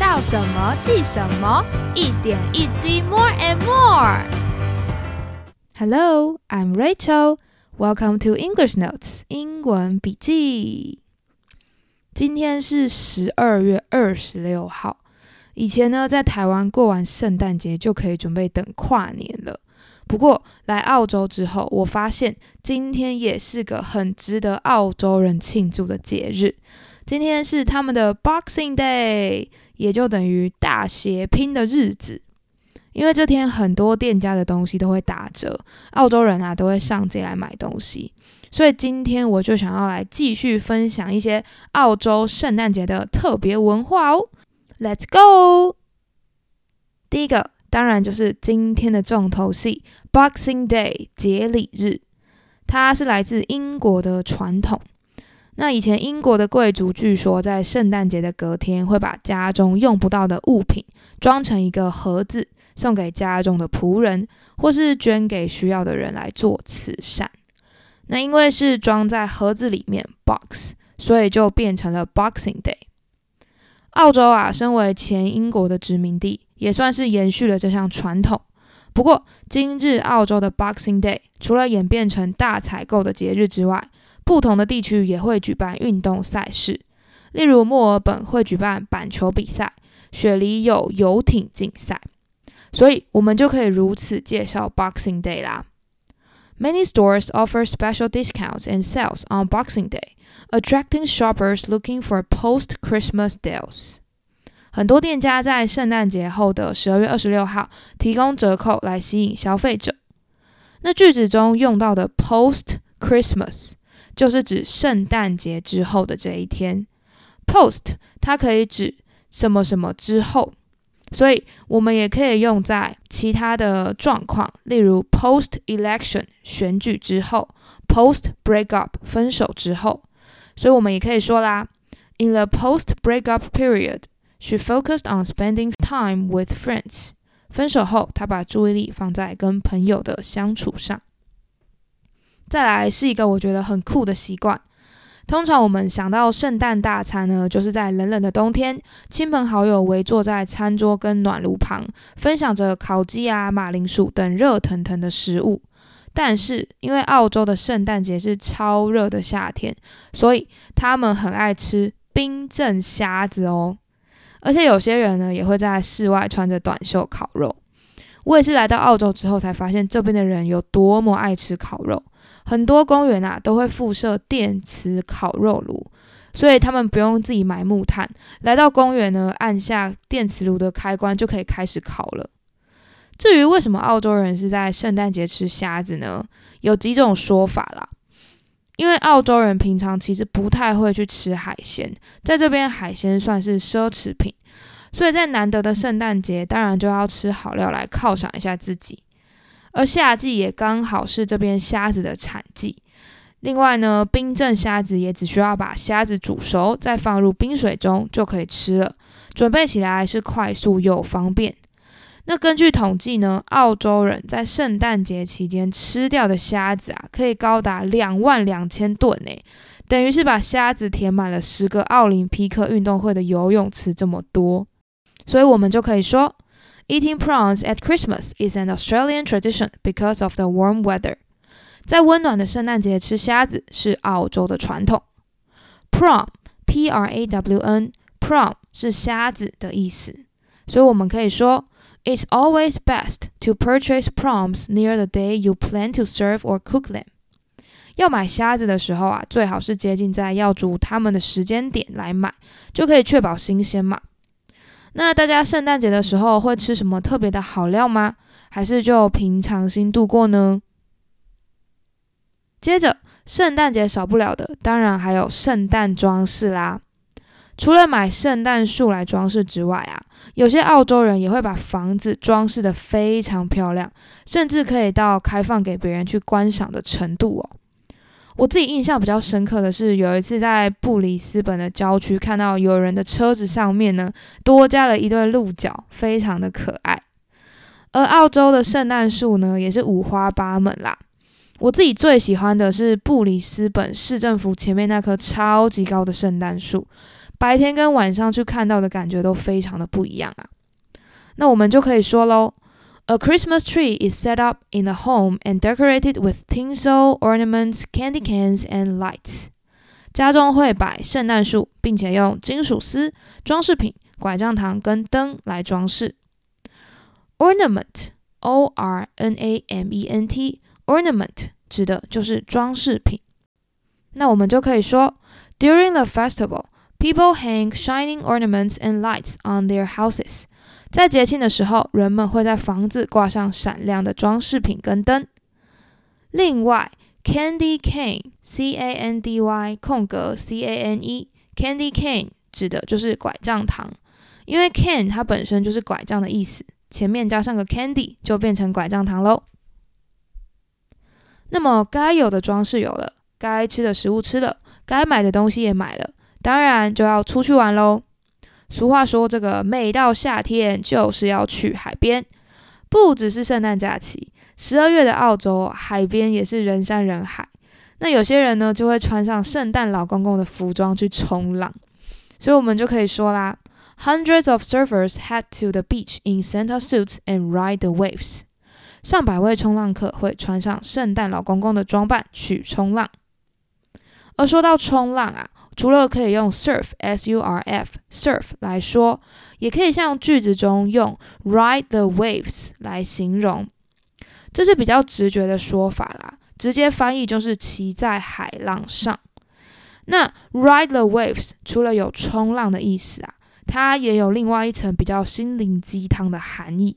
到什么记什么，一点一滴，more and more。Hello, I'm Rachel. Welcome to English Notes 英文笔记。今天是十二月二十六号。以前呢，在台湾过完圣诞节就可以准备等跨年了。不过来澳洲之后，我发现今天也是个很值得澳洲人庆祝的节日。今天是他们的 Boxing Day，也就等于大血拼的日子。因为这天很多店家的东西都会打折，澳洲人啊都会上街来买东西。所以今天我就想要来继续分享一些澳洲圣诞节的特别文化哦。Let's go！第一个。当然就是今天的重头戏 Boxing Day 节礼日，它是来自英国的传统。那以前英国的贵族据说在圣诞节的隔天会把家中用不到的物品装成一个盒子，送给家中的仆人，或是捐给需要的人来做慈善。那因为是装在盒子里面 box，所以就变成了 Boxing Day。澳洲啊，身为前英国的殖民地，也算是延续了这项传统。不过，今日澳洲的 Boxing Day 除了演变成大采购的节日之外，不同的地区也会举办运动赛事。例如，墨尔本会举办板球比赛，雪梨有游艇竞赛。所以，我们就可以如此介绍 Boxing Day 啦。Many stores offer special discounts and sales on Boxing Day. Attracting shoppers looking for post-Christmas deals，很多店家在圣诞节后的十二月二十六号提供折扣来吸引消费者。那句子中用到的 post-Christmas 就是指圣诞节之后的这一天。post 它可以指什么什么之后，所以我们也可以用在其他的状况，例如 post-election 选举之后，post-breakup 分手之后。所以我们也可以说啦，In the post-breakup period, she focused on spending time with friends. 分手后，她把注意力放在跟朋友的相处上。再来是一个我觉得很酷的习惯。通常我们想到圣诞大餐呢，就是在冷冷的冬天，亲朋好友围坐在餐桌跟暖炉旁，分享着烤鸡啊、马铃薯等热腾腾的食物。但是，因为澳洲的圣诞节是超热的夏天，所以他们很爱吃冰镇虾子哦。而且有些人呢，也会在室外穿着短袖烤肉。我也是来到澳洲之后才发现，这边的人有多么爱吃烤肉。很多公园啊，都会附设电磁烤肉炉，所以他们不用自己买木炭，来到公园呢，按下电磁炉的开关就可以开始烤了。至于为什么澳洲人是在圣诞节吃虾子呢？有几种说法啦。因为澳洲人平常其实不太会去吃海鲜，在这边海鲜算是奢侈品，所以在难得的圣诞节，当然就要吃好料来犒赏一下自己。而夏季也刚好是这边虾子的产季。另外呢，冰镇虾子也只需要把虾子煮熟，再放入冰水中就可以吃了，准备起来是快速又方便。那根据统计呢，澳洲人在圣诞节期间吃掉的虾子啊，可以高达两万两千吨呢，等于是把虾子填满了十个奥林匹克运动会的游泳池这么多。所以我们就可以说 ，Eating prawns at Christmas is an Australian tradition because of the warm weather。在温暖的圣诞节吃虾子是澳洲的传统。Prawn，P-R-A-W-N，Prawn 是虾子的意思，所以我们可以说。It's always best to purchase prawns near the day you plan to serve or cook them。要买虾子的时候啊，最好是接近在要煮它们的时间点来买，就可以确保新鲜嘛。 那大家圣诞节的时候会吃什么特别的好料吗？还是就平常心度过呢？接着，圣诞节少不了的，当然还有圣诞装饰啦。除了买圣诞树来装饰之外啊，有些澳洲人也会把房子装饰得非常漂亮，甚至可以到开放给别人去观赏的程度哦。我自己印象比较深刻的是，有一次在布里斯本的郊区看到有人的车子上面呢，多加了一对鹿角，非常的可爱。而澳洲的圣诞树呢，也是五花八门啦。我自己最喜欢的是布里斯本市政府前面那棵超级高的圣诞树。白天跟晚上去看到的感觉都非常的不一样啊。那我们就可以说喽 ，A Christmas tree is set up in the home and decorated with tinsel, ornaments, candy cans, and lights。家中会摆圣诞树，并且用金属丝、装饰品、拐杖糖跟灯来装饰。Ornament，O R N A M E N T，ornament 指的就是装饰品。那我们就可以说，During the festival, people hang shining ornaments and lights on their houses。 在节庆的时候，人们会在房子挂上闪亮的装饰品跟灯。另外，candy cane，C A N D Y 空格 C A N E，candy cane 指的就是拐杖糖，因为 cane 它本身就是拐杖的意思，前面加上个 candy 就变成拐杖糖喽。那么该有的装饰有了。该吃的食物吃了，该买的东西也买了，当然就要出去玩喽。俗话说，这个每到夏天就是要去海边，不只是圣诞假期，十二月的澳洲海边也是人山人海。那有些人呢，就会穿上圣诞老公公的服装去冲浪，所以我们就可以说啦：Hundreds of surfers head to the beach in Santa suits and ride the waves。上百位冲浪客会穿上圣诞老公公的装扮去冲浪。而说到冲浪啊，除了可以用 surf（s u r f） surf 来说，也可以像句子中用 ride the waves 来形容，这是比较直觉的说法啦。直接翻译就是骑在海浪上。那 ride the waves 除了有冲浪的意思啊，它也有另外一层比较心灵鸡汤的含义，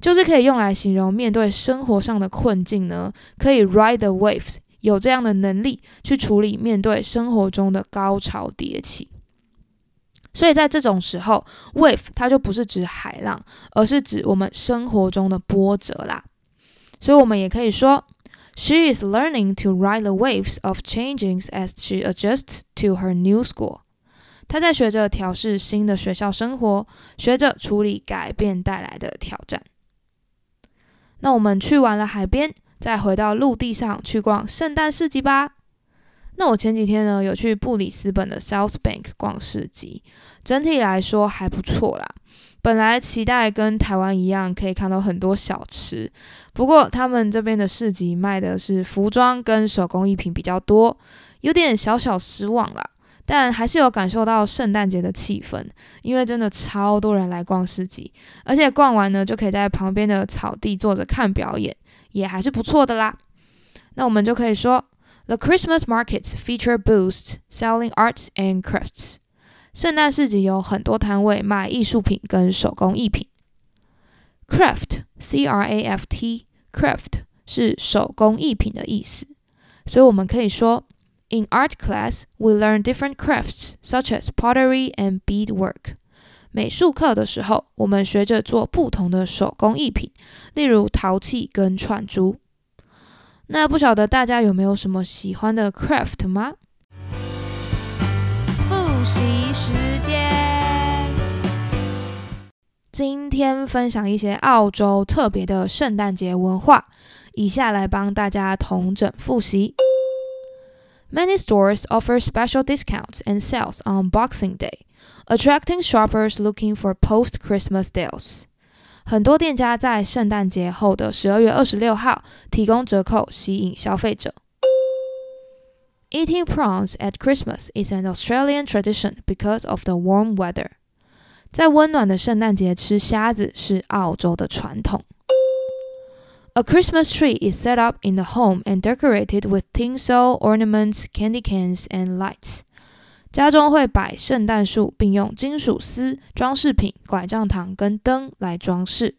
就是可以用来形容面对生活上的困境呢，可以 ride the waves。有这样的能力去处理面对生活中的高潮迭起，所以在这种时候，wave 它就不是指海浪，而是指我们生活中的波折啦。所以我们也可以说，She is learning to ride the waves of changes as she adjusts to her new school。她在学着调试新的学校生活，学着处理改变带来的挑战。那我们去完了海边。再回到陆地上去逛圣诞市集吧。那我前几天呢有去布里斯本的 South Bank 逛市集，整体来说还不错啦。本来期待跟台湾一样可以看到很多小吃，不过他们这边的市集卖的是服装跟手工艺品比较多，有点小小失望啦。但还是有感受到圣诞节的气氛，因为真的超多人来逛市集，而且逛完呢就可以在旁边的草地坐着看表演。也还是不错的啦。那我们就可以说，The Christmas markets feature booths selling arts and crafts。圣诞市集有很多摊位卖艺术品跟手工艺品。Craft，C R A F T，craft 是手工艺品的意思，所以我们可以说，In art class we learn different crafts such as pottery and beadwork。 美术课的时候，我们学着做不同的手工艺品，例如陶器跟串珠。那不晓得大家有没有什么喜欢的 craft 吗？复习时间，今天分享一些澳洲特别的圣诞节文化，以下来帮大家同整复习。Many stores offer special discounts and sales on Boxing Day. attracting shoppers looking for post-Christmas deals。很多店家在圣诞节后的十二月二十六号提供折扣，吸引消费者。Eating prawns at Christmas is an Australian tradition because of the warm weather。在温暖的圣诞节吃虾子是澳洲的传统。A Christmas tree is set up in the home and decorated with tinsel, ornaments, candy cans, and lights. 家中会摆圣诞树，并用金属丝、装饰品、拐杖糖跟灯来装饰。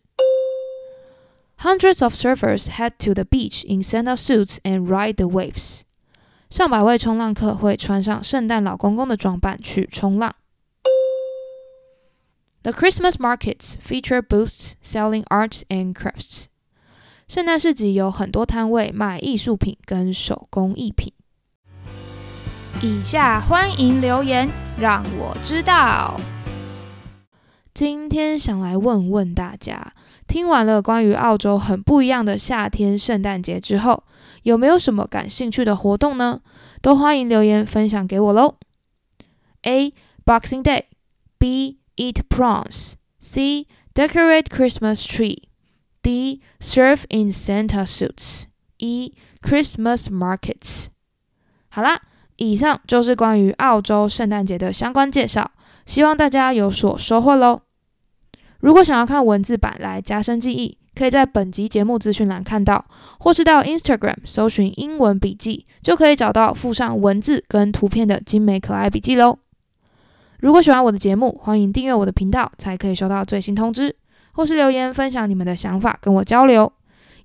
Hundreds of surfers head to the beach in Santa suits and ride the waves。上百位冲浪客会穿上圣诞老公公的装扮去冲浪。The Christmas markets feature booths selling arts and crafts。圣诞市集有很多摊位卖艺术品跟手工艺品。以下欢迎留言，让我知道。今天想来问问大家，听完了关于澳洲很不一样的夏天圣诞节之后，有没有什么感兴趣的活动呢？都欢迎留言分享给我喽。A. Boxing Day. B. Eat prawns. C. Decorate Christmas tree. D. Serve in Santa suits. E. Christmas markets. 好啦，以上就是关于澳洲圣诞节的相关介绍，希望大家有所收获喽。如果想要看文字版来加深记忆，可以在本集节目资讯栏看到，或是到 Instagram 搜寻英文笔记，就可以找到附上文字跟图片的精美可爱笔记喽。如果喜欢我的节目，欢迎订阅我的频道，才可以收到最新通知，或是留言分享你们的想法跟我交流。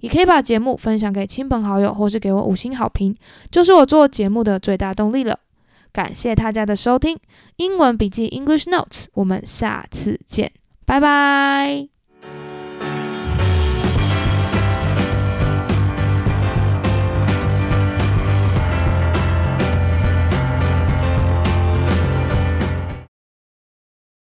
也可以把节目分享给亲朋好友，或是给我五星好评，就是我做节目的最大动力了。感谢大家的收听，英文笔记 English Notes，我们下次见，拜拜。